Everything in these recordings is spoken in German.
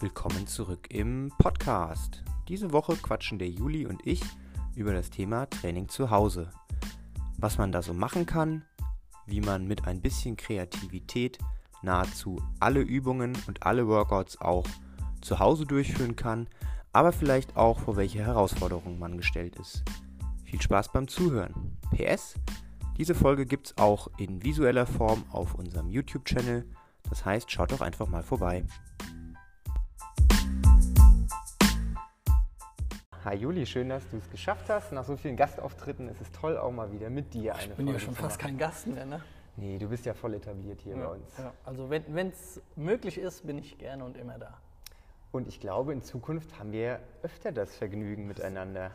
Willkommen zurück im Podcast. Diese Woche quatschen der Juli und ich über das Thema Training zu Hause. Was man da so machen kann, wie man mit ein bisschen Kreativität nahezu alle Übungen und alle Workouts auch zu Hause durchführen kann, aber vielleicht auch vor welche Herausforderungen man gestellt ist. Viel Spaß beim Zuhören. PS, diese Folge gibt es auch in visueller Form auf unserem YouTube-Channel. Das heißt, schaut doch einfach mal vorbei. Hi Juli, schön, dass du es geschafft hast. Nach so vielen Gastauftritten ist es toll, auch mal wieder mit dir eine Ich bin ja schon fast kein Gast mehr, ne? Nee, du bist ja voll etabliert hier bei uns. Ja, also wenn es möglich ist, bin ich gerne und immer da. Und ich glaube, in Zukunft haben wir öfter das Vergnügen miteinander.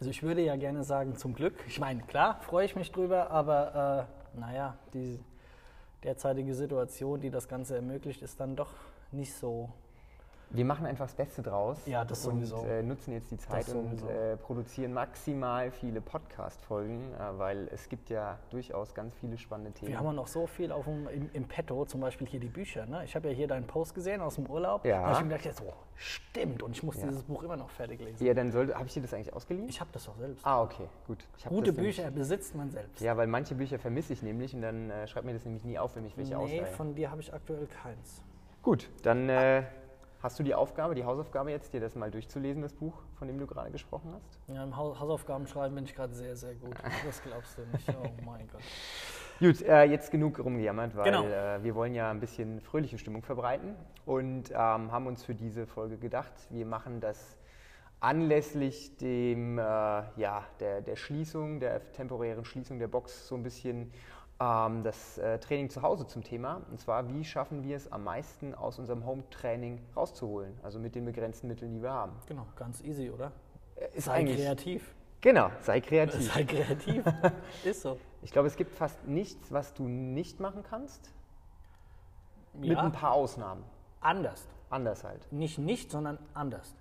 Also ich würde ja gerne sagen, zum Glück. Ich meine, klar, freue ich mich drüber, aber äh, naja, die derzeitige Situation, die das Ganze ermöglicht, ist dann doch nicht so Wir machen einfach das Beste draus Ja, das und sowieso. äh, nutzen jetzt die Zeit und äh, produzieren maximal viele Podcast-Folgen, äh, weil es gibt ja durchaus ganz viele spannende Themen. Wir haben ja noch so viel auf dem, im, im Petto, zum Beispiel hier die Bücher. Ne? Ich habe ja hier deinen Post gesehen aus dem Urlaub. Ja. Da habe ich mir gedacht, so, stimmt. Und ich muss Ja. dieses Buch immer noch fertig lesen. ja, dann habe ich dir das eigentlich ausgeliehen? Ich habe das doch selbst. ah, okay, gut. Gute das nämlich- Bücher besitzt man selbst. Ja, weil manche Bücher vermisse ich nämlich und dann äh, schreibt mir das nämlich nie auf, wenn ich welche nee, ausleihe. von dir habe ich aktuell keins. Gut, dann äh, hast du die Aufgabe, die Hausaufgabe jetzt, dir das mal durchzulesen, das Buch, von dem du gerade gesprochen hast? Ja, im Hau- Hausaufgaben schreiben bin ich gerade sehr, sehr gut. Das glaubst du nicht. Oh mein Gott. Gut, äh, jetzt genug rumgejammert, weil Genau. äh, wir wollen ja ein bisschen fröhliche Stimmung verbreiten und ähm, haben uns für diese Folge gedacht, wir machen das anlässlich dem, äh, ja, der, der Schließung, der temporären Schließung der Box so ein bisschen ähm, das äh, Training zu Hause zum Thema. Und zwar, wie schaffen wir es am meisten aus unserem Home-Training rauszuholen, also mit den begrenzten Mitteln, die wir haben. Genau, ganz easy, oder? Äh, Ist Sei eigentlich, kreativ. Genau, sei kreativ. Sei kreativ. Ist so. Ich glaube, es gibt fast nichts, was du nicht machen kannst, mit Ja, ein paar Ausnahmen. anders. Anders halt. Nicht nicht, sondern anders.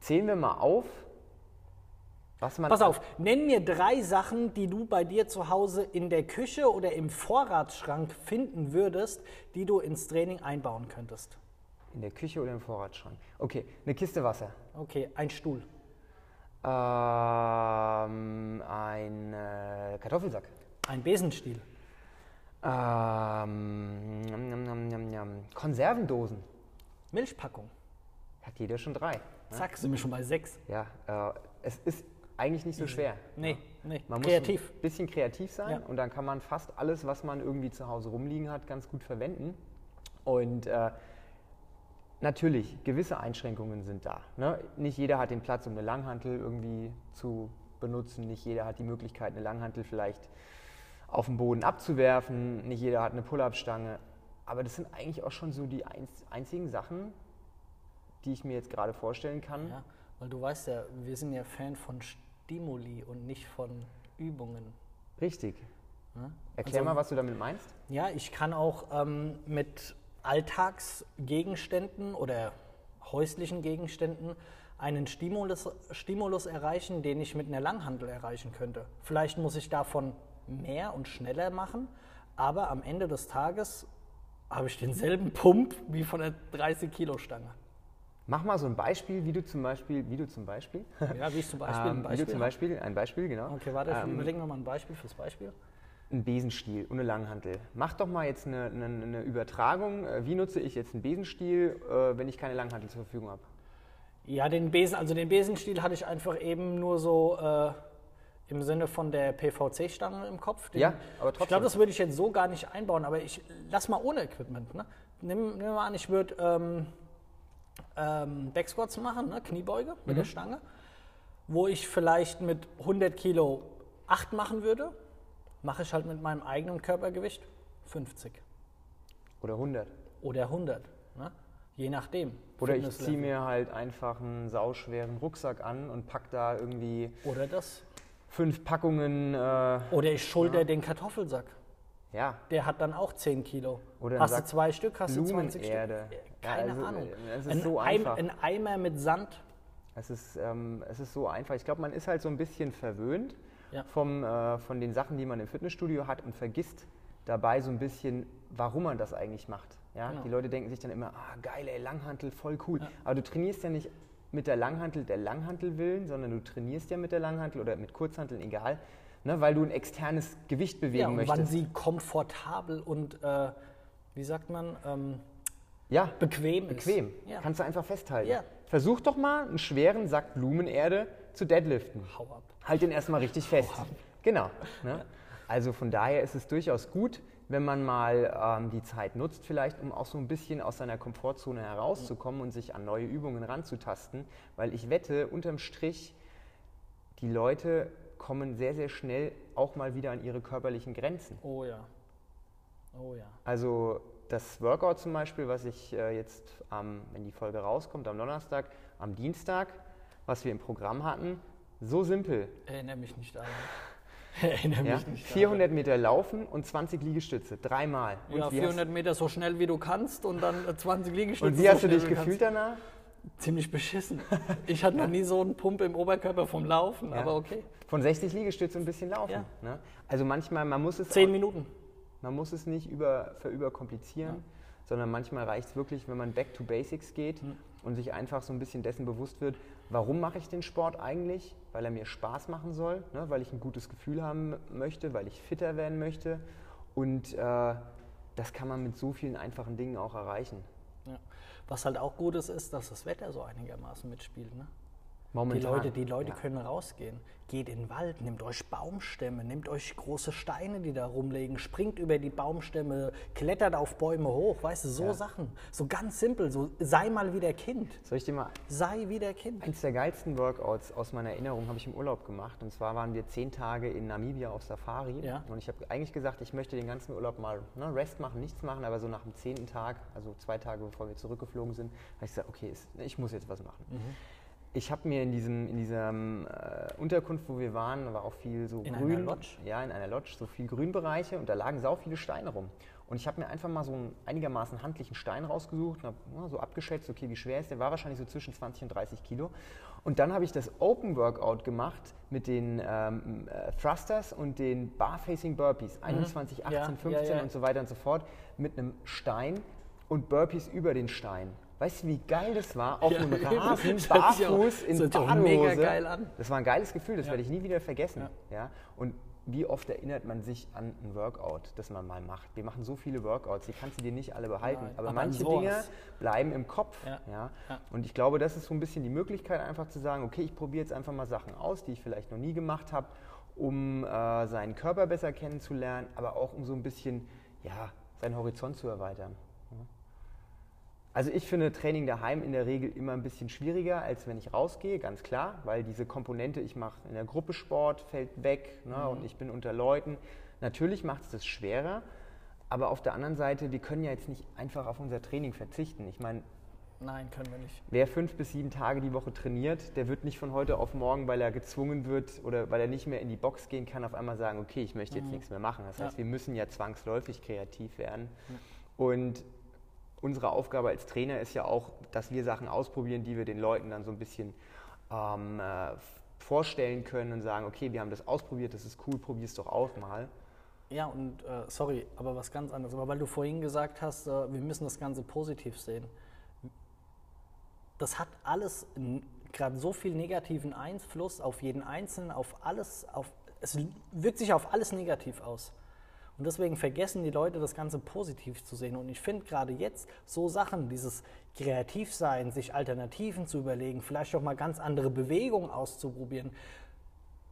Zählen wir mal auf. Pass auf, nenn mir drei Sachen, die du bei dir zu Hause in der Küche oder im Vorratsschrank finden würdest, die du ins Training einbauen könntest. In der Küche oder im Vorratsschrank. Okay, eine Kiste Wasser. Okay, ein Stuhl, Ähm, ein äh, Kartoffelsack. ein Besenstiel, Ähm, njam, njam, njam, njam. Konservendosen. Milchpackung. Hat jeder schon drei. Zack, sind wir schon bei sechs. Ja, äh, es ist eigentlich nicht so schwer. Nee, nee, Man kreativ. muss ein bisschen kreativ sein Ja. und dann kann man fast alles, was man irgendwie zu Hause rumliegen hat, ganz gut verwenden. Und äh, natürlich, gewisse Einschränkungen sind da. Ne? Nicht jeder hat den Platz, um eine Langhantel irgendwie zu benutzen. Nicht jeder hat die Möglichkeit, eine Langhantel vielleicht auf den Boden abzuwerfen. Nicht jeder hat eine Pull-up-Stange. Aber das sind eigentlich auch schon so die einz- einzigen Sachen, die ich mir jetzt gerade vorstellen kann. Ja, weil du weißt ja, wir sind ja Fan von Stimuli und nicht von Übungen. Richtig. Ne? Erklär Also- mal, was du damit meinst. Ja, ich kann auch ähm, mit Alltagsgegenständen oder häuslichen Gegenständen einen Stimulus, Stimulus erreichen, den ich mit einer Langhandel erreichen könnte. Vielleicht muss ich davon mehr und schneller machen, aber am Ende des Tages habe ich denselben Pump wie von der 30-Kilo-Stange. Mach mal so ein Beispiel, wie du zum Beispiel, wie du zum Beispiel, Ja, wie ich zum Beispiel ähm, ein wie du Beispiel. zum Beispiel, ein Beispiel, genau, Okay, warte, ich ähm, überlege noch mal ein Beispiel fürs Beispiel. ein Besenstiel und eine Langhantel. Mach doch mal jetzt eine, eine, eine Übertragung. Äh, Wie nutze ich jetzt einen Besenstiel, äh, wenn ich keine Langhantel zur Verfügung habe? Ja, den Besen, also den Besenstiel hatte ich einfach eben nur so äh, im Sinne von der PVC-Stange im Kopf. Den, Ja, aber Ich trotzdem. glaube, das würde ich jetzt so gar nicht einbauen, aber ich lass mal ohne Equipment. Ne? Nimm, nimm mal an, ich würde ähm, ähm, Backsquats machen, ne? Kniebeuge mit Mhm. der Stange, wo ich vielleicht mit 100 Kilo 8 machen würde, mache ich halt mit meinem eigenen Körpergewicht 50 Oder 100? oder 100, ne? je nachdem. Oder ich ziehe mir halt einfach einen sauschweren Rucksack an und pack da irgendwie Oder das. fünf Packungen, äh, Oder ich schulter den Kartoffelsack. Ja, Der hat dann auch 10 Kilo. Oder hast du zwei Stück, hast du 20 Stück. Blumenerde. Keine Ja, also, Ahnung. äh, Es ist ein, so einfach. ein Eimer mit Sand. Es ist, ähm, es ist so einfach. Ich glaube, man ist halt so ein bisschen verwöhnt Ja. vom, äh, von den Sachen, die man im Fitnessstudio hat und vergisst, dabei so ein bisschen, warum man das eigentlich macht. Ja? Genau. Die Leute denken sich dann immer, ah geil, ey, Langhantel, voll cool. Aber du trainierst ja nicht mit der Langhantel der Langhantel willen, sondern du trainierst ja mit der Langhantel oder mit Kurzhanteln, egal, ne, weil du ein externes Gewicht bewegen Ja, und möchtest. wann sie komfortabel und, äh, wie sagt man, ähm, ja, bequem, bequem. ist. Ja. Kannst du einfach festhalten. Ja. Versuch doch mal, einen schweren Sack Blumenerde zu deadliften. Hau ab. Halt den erstmal richtig fest. Genau. Ne? Also von daher ist es durchaus gut, wenn man mal ähm, die Zeit nutzt, vielleicht, um auch so ein bisschen aus seiner Komfortzone herauszukommen und sich an neue Übungen ranzutasten. Weil ich wette, unterm Strich, die Leute kommen sehr, sehr schnell auch mal wieder an ihre körperlichen Grenzen. Oh ja. Oh ja. Also das Workout zum Beispiel, was ich äh, jetzt, am, wenn die Folge rauskommt, am Donnerstag, am Dienstag, was wir im Programm hatten, so simpel. Erinnere mich nicht daran. Erinnere Ja? mich nicht 400 Meter laufen und 20 Liegestütze, dreimal. daran. Ja, wie 400 Meter so schnell wie du kannst und dann äh, 20 hast, Liegestütze. und wie so hast du dich gefühlt kannst. danach? Ziemlich beschissen. Ich hatte noch nie so einen Pump im Oberkörper vom Laufen, Ja. aber okay. Von 60 Liegestütze ein bisschen laufen. Ja. Ne? Also manchmal, man muss es Zehn Minuten. Man muss es nicht über, verüberkomplizieren, sondern manchmal reicht es wirklich, wenn man back to basics geht und sich einfach so ein bisschen dessen bewusst wird, warum mache ich den Sport eigentlich? Weil er mir Spaß machen soll, ne? weil ich ein gutes Gefühl haben möchte, weil ich fitter werden möchte. Und äh, das kann man mit so vielen einfachen Dingen auch erreichen. Ja. Was halt auch gut ist, ist, dass das Wetter so einigermaßen mitspielt. Ne? Die Momentan. Leute, die Leute ja. können rausgehen. Geht in den Wald, nehmt euch Baumstämme, nehmt euch große Steine, die da rumliegen, springt über die Baumstämme, klettert auf Bäume hoch, weißt du, so Ja. Sachen. So ganz simpel, so sei mal wieder Kind. Soll ich dir mal Sei wieder Kind. Eins der geilsten Workouts aus meiner Erinnerung habe ich im Urlaub gemacht. Und zwar waren wir zehn Tage in Namibia auf Safari. Ja. Und ich habe eigentlich gesagt, ich möchte den ganzen Urlaub mal ne, Rest machen, nichts machen. Aber so nach dem zehnten Tag, also zwei Tage bevor wir zurückgeflogen sind, habe ich gesagt, okay, ich muss jetzt was machen. Mhm. Ich habe mir in diesem, in diesem äh, Unterkunft, wo wir waren, da war auch viel so In Grün. einer Lodge? Ja, in einer Lodge, so viel Grünbereiche und da lagen sau viele Steine rum. Und ich habe mir einfach mal so einen einigermaßen handlichen Stein rausgesucht und habe so abgeschätzt, okay, wie schwer ist der? War wahrscheinlich so zwischen 20 und 30 Kilo. Und dann habe ich das Open Workout gemacht mit den ähm, äh, Thrusters und den Bar-Facing Burpees, 21, 18, Mhm. Ja, 15 ja, ja. und so weiter und so fort, mit einem Stein und Burpees über den Stein. Weißt du, wie geil das war? Auf Ja, einem. Rasen, auch- barfuß, das in auch Badehose. mega geil an. Das war ein geiles Gefühl, das Ja. werde ich nie wieder vergessen. Ja. Ja. Und wie oft erinnert man sich an ein Workout, das man mal macht? Wir machen so viele Workouts, die kannst du dir nicht alle behalten. Aber aber an manche. Dinge bleiben im Kopf. Ja. Ja. Ja. Und ich glaube, das ist so ein bisschen die Möglichkeit, einfach zu sagen, okay, ich probiere jetzt einfach mal Sachen aus, die ich vielleicht noch nie gemacht habe, um äh, seinen Körper besser kennenzulernen, aber auch um so ein bisschen ja, seinen Horizont zu erweitern. Also ich finde Training daheim in der Regel immer ein bisschen schwieriger, als wenn ich rausgehe, ganz klar, weil diese Komponente, ich mache in der Gruppe Sport, fällt weg ne, Mhm. und ich bin unter Leuten. Natürlich macht es das schwerer, aber auf der anderen Seite, wir können ja jetzt nicht einfach auf unser Training verzichten. Ich meine, Nein, können wir nicht. wer fünf bis sieben Tage die Woche trainiert, der wird nicht von heute auf morgen, weil er gezwungen wird oder weil er nicht mehr in die Box gehen kann, auf einmal sagen, okay, ich möchte jetzt nichts mehr machen. Das heißt, Ja. wir müssen ja zwangsläufig kreativ werden. Und unsere Aufgabe als Trainer ist ja auch, dass wir Sachen ausprobieren, die wir den Leuten dann so ein bisschen ähm, äh, vorstellen können und sagen, okay, wir haben das ausprobiert, das ist cool, probier es doch auch mal. Ja, und äh, sorry, aber was ganz anderes. Aber weil du vorhin gesagt hast, äh, wir müssen das Ganze positiv sehen. Das hat alles gerade so viel negativen Einfluss auf jeden Einzelnen, auf alles, auf, es wirkt sich auf alles negativ aus. Und deswegen vergessen die Leute, das Ganze positiv zu sehen. Und ich finde gerade jetzt so Sachen, dieses Kreativsein, sich Alternativen zu überlegen, vielleicht auch mal ganz andere Bewegungen auszuprobieren,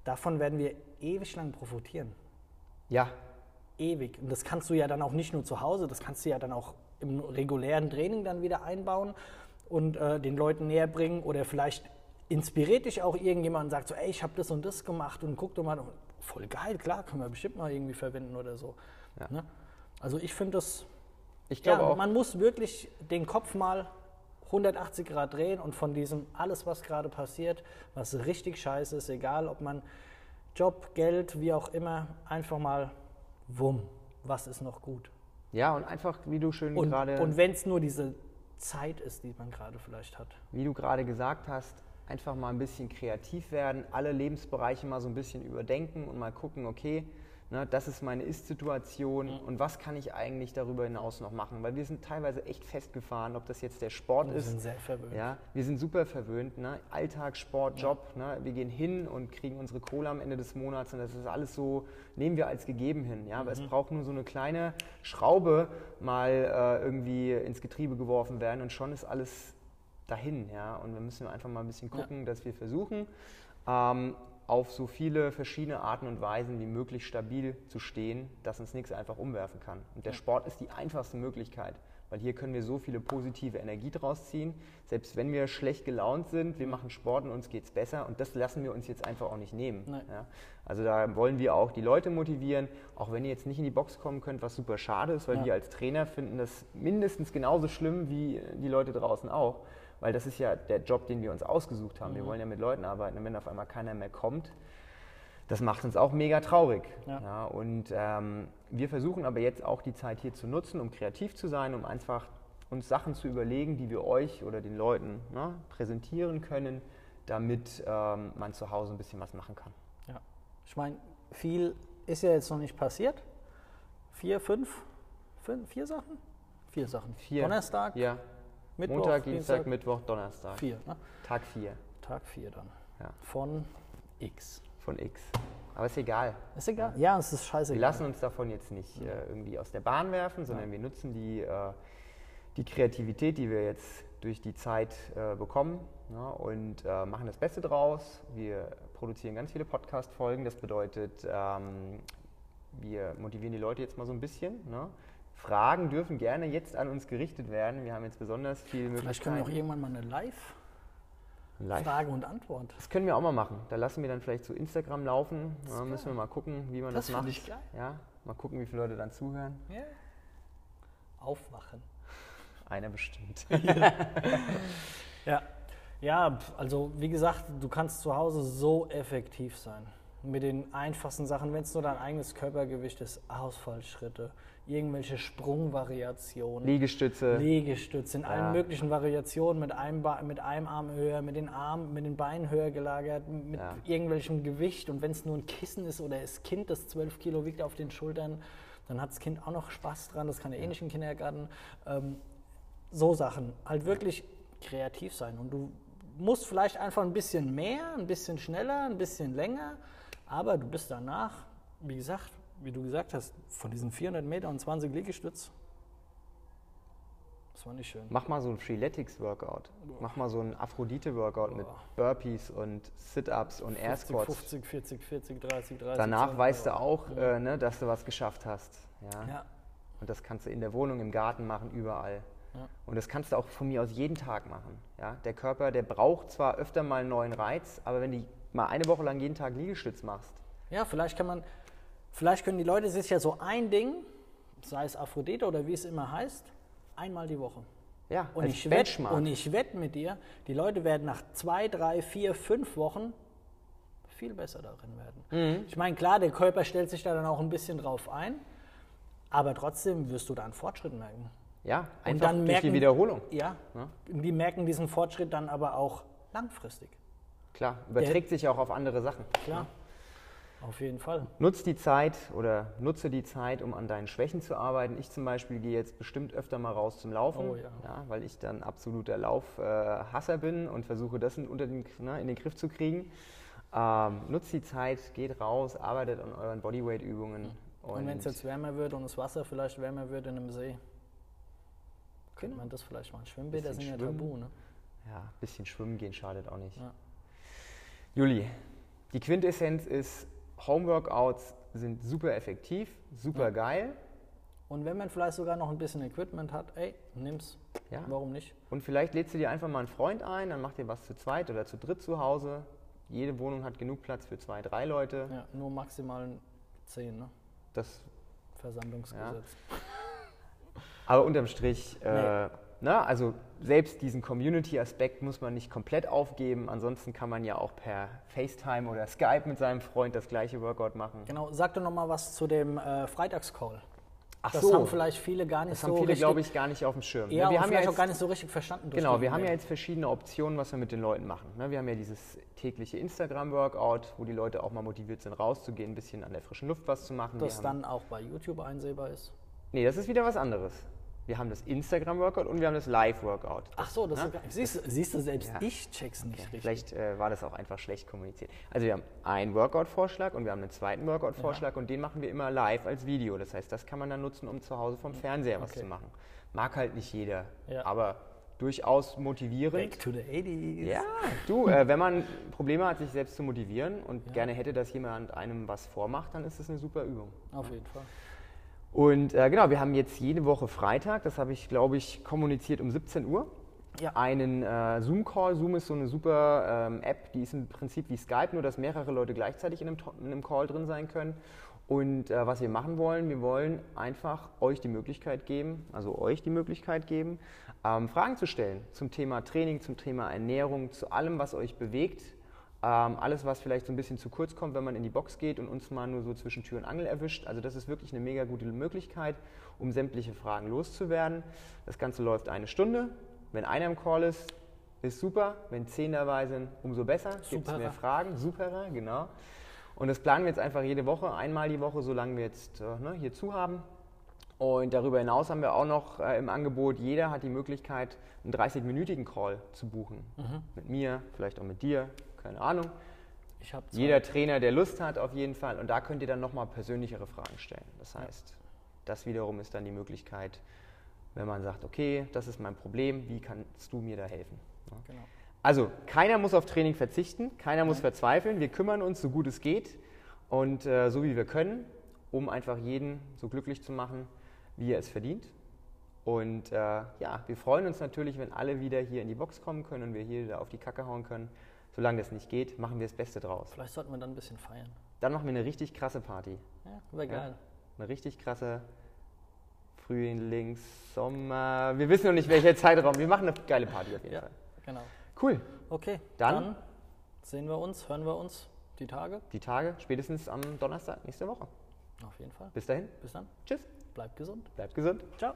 davon werden wir ewig lang profitieren Ja, ewig. Und das kannst du ja dann auch nicht nur zu Hause, das kannst du ja dann auch im regulären Training dann wieder einbauen und äh, den Leuten näher bringen oder vielleicht inspiriert dich auch irgendjemand und sagt so, ey, ich habe das und das gemacht und guck doch mal, voll geil, klar, können wir bestimmt mal irgendwie verwenden oder so. Ja. Ne? Also ich finde das, ich glaube ja, auch. man muss wirklich den Kopf mal 180 Grad drehen und von diesem alles, was gerade passiert, was richtig scheiße ist, egal ob man Job, Geld, wie auch immer, einfach mal wumm, was ist noch gut. Ja, und einfach, wie du schön Und, gerade und wenn es nur diese Zeit ist, die man gerade vielleicht hat. wie du gerade gesagt hast, einfach mal ein bisschen kreativ werden, alle Lebensbereiche mal so ein bisschen überdenken und mal gucken, okay, Ne, das ist meine Ist-Situation mhm. und was kann ich eigentlich darüber hinaus noch machen? Weil wir sind teilweise echt festgefahren, ob das jetzt der Sport wir ist. Wir sind sehr verwöhnt. Ja, wir sind super verwöhnt. Ne? Alltag, Sport, Job. Ja. Ne? Wir gehen hin und kriegen unsere Kohle am Ende des Monats und das ist alles so, nehmen wir als gegeben hin. Ja? Aber mhm. es braucht nur so eine kleine Schraube mal äh, irgendwie ins Getriebe geworfen werden und schon ist alles dahin. Ja? Und wir müssen einfach mal ein bisschen gucken, ja. dass wir versuchen, ähm, auf so viele verschiedene Arten und Weisen wie möglich stabil zu stehen, dass uns nichts einfach umwerfen kann. Und der Sport ist die einfachste Möglichkeit, weil hier können wir so viele positive Energie draus ziehen. Selbst wenn wir schlecht gelaunt sind, wir machen Sport und uns geht es besser und das lassen wir uns jetzt einfach auch nicht nehmen. Ja? Also da wollen wir auch die Leute motivieren, auch wenn ihr jetzt nicht in die Box kommen könnt, was super schade ist, weil ja. wir als Trainer finden das mindestens genauso schlimm wie die Leute draußen auch weil das ist ja der Job, den wir uns ausgesucht haben. Mhm. Wir wollen ja mit Leuten arbeiten und wenn auf einmal keiner mehr kommt, das macht uns auch mega traurig. Ja. ja und ähm, wir versuchen aber jetzt auch die Zeit hier zu nutzen, um kreativ zu sein, um einfach uns Sachen zu überlegen, die wir euch oder den Leuten ne, präsentieren können, damit ähm, man zu Hause ein bisschen was machen kann. Ja, ich meine, viel ist ja jetzt noch nicht passiert. Vier, fünf, fünf vier Sachen? Vier Sachen. Vier. Donnerstag, ja. Mittwoch, Montag, Dienstag, Dienstag, Mittwoch, Donnerstag. Vier, ne? Tag vier. Tag vier dann. Ja. Von X. Von X. Aber ist egal. Ist egal? Ja, es ist scheiße. Wir lassen uns davon jetzt nicht äh, irgendwie aus der Bahn werfen, sondern ja. wir nutzen die, äh, die Kreativität, die wir jetzt durch die Zeit äh, bekommen ja, ne, und äh, machen das Beste draus. Wir produzieren ganz viele Podcast-Folgen. Das bedeutet, ähm, wir motivieren die Leute jetzt mal so ein bisschen. Ne? Fragen dürfen gerne jetzt an uns gerichtet werden. Wir haben jetzt besonders viel Möglichkeiten. Vielleicht können wir auch irgendwann mal eine Live, Live. Frage und Antwort. Das können wir auch mal machen. Da lassen wir dann vielleicht zu Instagram laufen. Da müssen wir mal gucken, wie man das, das macht. Ich geil. Ja, mal gucken, wie viele Leute dann zuhören. Ja. Aufwachen. Einer bestimmt. ja. ja, also wie gesagt, du kannst zu Hause so effektiv sein. Mit den einfachsten Sachen, wenn es nur dein eigenes Körpergewicht ist, Ausfallschritte, irgendwelche Sprungvariationen. Liegestütze. Liegestütze in ja. allen möglichen Variationen, mit einem, mit einem Arm höher, mit den Armen, mit den Beinen höher gelagert, mit ja. irgendwelchem Gewicht. Und wenn es nur ein Kissen ist oder das Kind, das 12 Kilo wiegt auf den Schultern, dann hat das Kind auch noch Spaß dran. Das kann ja eh nicht im Kindergarten. Ähm, so Sachen. Halt wirklich kreativ sein. Und du musst vielleicht einfach ein bisschen mehr, ein bisschen schneller, ein bisschen länger, aber du bist danach, wie gesagt, wie du gesagt hast, von diesen 400 Metern und 20 Liegestütz, das war nicht schön. Mach mal so ein Freeletics-Workout. Mach mal so ein Aphrodite-Workout mit Burpees und Sit-Ups und Air Squats. 50, 40, 40, 30, 30. Danach 20, weißt du auch, ja. äh, ne, dass du was geschafft hast. Ja? ja? Und das kannst du in der Wohnung, im Garten machen, überall. Ja. Und das kannst du auch von mir aus jeden Tag machen. Ja? Der Körper, der braucht zwar öfter mal einen neuen Reiz, aber wenn du mal eine Woche lang jeden Tag Liegestütz machst. Ja, vielleicht kann man, Vielleicht können die Leute sich ja so ein Ding, sei es Aphrodite oder wie es immer heißt, einmal die Woche. Ja, und ich, wette, und ich wette mit dir, die Leute werden nach zwei, drei, vier, fünf Wochen viel besser darin werden. Mhm. Ich meine, klar, der Körper stellt sich da dann auch ein bisschen drauf ein, aber trotzdem wirst du da einen Fortschritt merken. Ja, einfach und dann durch merken, die Wiederholung. Ja, ja, die merken diesen Fortschritt dann aber auch langfristig. Klar, überträgt der, sich auch auf andere Sachen. Klar. Ja. Auf jeden Fall. Nutz die Zeit oder nutze die Zeit, um an deinen Schwächen zu arbeiten. Ich zum Beispiel gehe jetzt bestimmt öfter mal raus zum Laufen, oh, ja. Ja, weil ich dann absoluter Laufhasser äh, bin und versuche, das in, unter den, ne, in den Griff zu kriegen. Ähm, nutzt die Zeit, geht raus, arbeitet an euren Bodyweight-Übungen. Und, und wenn es jetzt wärmer wird und das Wasser vielleicht wärmer wird in einem See, könnte man das vielleicht machen. Schwimmbäder sind ja tabu, ne? Ja, ein bisschen schwimmen gehen schadet auch nicht. Ja. Juli, die Quintessenz ist, Homeworkouts sind super effektiv, super ja. geil. Und wenn man vielleicht sogar noch ein bisschen Equipment hat, ey, nimm's. Ja. Warum nicht? Und vielleicht lädst du dir einfach mal einen Freund ein, dann macht ihr was zu zweit oder zu dritt zu Hause. Jede Wohnung hat genug Platz für zwei, drei Leute. Ja, nur maximal zehn, ne? Das Versammlungsgesetz. Ja. Aber unterm Strich, äh, nee. Ne? also selbst diesen Community-Aspekt muss man nicht komplett aufgeben. Ansonsten kann man ja auch per FaceTime oder Skype mit seinem Freund das gleiche Workout machen. Genau, sag doch nochmal was zu dem äh, Freitagscall. Ach das so. haben vielleicht viele gar nicht Das so haben viele, glaube ich, gar nicht auf dem Schirm. ja, wir und haben vielleicht ja auch jetzt, gar nicht so richtig verstanden. Genau, wir haben ja jetzt verschiedene Optionen, was wir mit den Leuten machen. ne? Wir haben ja dieses tägliche Instagram-Workout, wo die Leute auch mal motiviert sind, rauszugehen, ein bisschen an der frischen Luft was zu machen. Wir das dann auch bei YouTube einsehbar ist. nee, das ist wieder was anderes. Wir haben das Instagram-Workout und wir haben das Live-Workout. Ach so, das Ne? ist gar, siehst, du- siehst du, selbst Ja. ich check's nicht richtig. Vielleicht äh, war das auch einfach schlecht kommuniziert. Also wir haben einen Workout-Vorschlag und wir haben einen zweiten Workout-Vorschlag und den machen wir immer live als Video. Das heißt, das kann man dann nutzen, um zu Hause vom Fernseher was Okay. zu machen. Mag halt nicht jeder, Ja. aber durchaus motivierend. Back to the 80s. Ja, du, äh, wenn man Probleme hat, sich selbst zu motivieren und gerne hätte, dass jemand einem was vormacht, dann ist das eine super Übung. Auf jeden Fall. Und äh, genau, wir haben jetzt jede Woche Freitag, das habe ich, glaube ich, kommuniziert um 17 Uhr, Ja. einen äh, Zoom-Call. Zoom ist so eine super ähm, App, die ist im Prinzip wie Skype, nur dass mehrere Leute gleichzeitig in einem, in einem Call drin sein können. Und äh, was wir machen wollen, wir wollen einfach euch die Möglichkeit geben, also euch die Möglichkeit geben, ähm, Fragen zu stellen zum Thema Training, zum Thema Ernährung, zu allem, was euch bewegt. Ähm, alles, was vielleicht so ein bisschen zu kurz kommt, wenn man in die Box geht und uns mal nur so zwischen Tür und Angel erwischt. Also das ist wirklich eine mega gute Möglichkeit, um sämtliche Fragen loszuwerden. Das Ganze läuft eine Stunde. Wenn einer im Call ist, ist super. Wenn zehn dabei sind, umso besser. Gibt es mehr Fragen. Superer, genau. Und das planen wir jetzt einfach jede Woche, einmal die Woche, solange wir jetzt äh, ne, hier zu haben. Und darüber hinaus haben wir auch noch äh, im Angebot, jeder hat die Möglichkeit, einen 30-minütigen Call zu buchen. Mit mir, vielleicht auch mit dir, keine Ahnung. Jeder Trainer, der Lust hat, auf jeden Fall. Und da könnt ihr dann nochmal persönlichere Fragen stellen. Das heißt, das wiederum ist dann die Möglichkeit, wenn man sagt, okay, das ist mein Problem, wie kannst du mir da helfen? Ja. Genau. Also, keiner muss auf Training verzichten, keiner muss verzweifeln. Wir kümmern uns so gut es geht und äh, so wie wir können, um einfach jeden so glücklich zu machen, wie er es verdient. Und äh, ja, wir freuen uns natürlich, wenn alle wieder hier in die Box kommen können und wir hier wieder auf die Kacke hauen können. Solange das nicht geht, machen wir das Beste draus. Vielleicht sollten wir dann ein bisschen feiern. Dann machen wir eine richtig krasse Party. Ja, wäre Ja. geil. Eine richtig krasse Frühlings, Sommer. Wir wissen noch nicht, welcher Zeitraum. Wir machen eine geile Party auf jeden Ja, Fall. genau. Cool. Okay, Dann- dann sehen wir uns, hören wir uns die Tage. Die Tage spätestens am Donnerstag nächste Woche. Auf jeden Fall. Bis dahin. Bis dann. Tschüss. Bleibt gesund. Bleibt gesund. Ciao.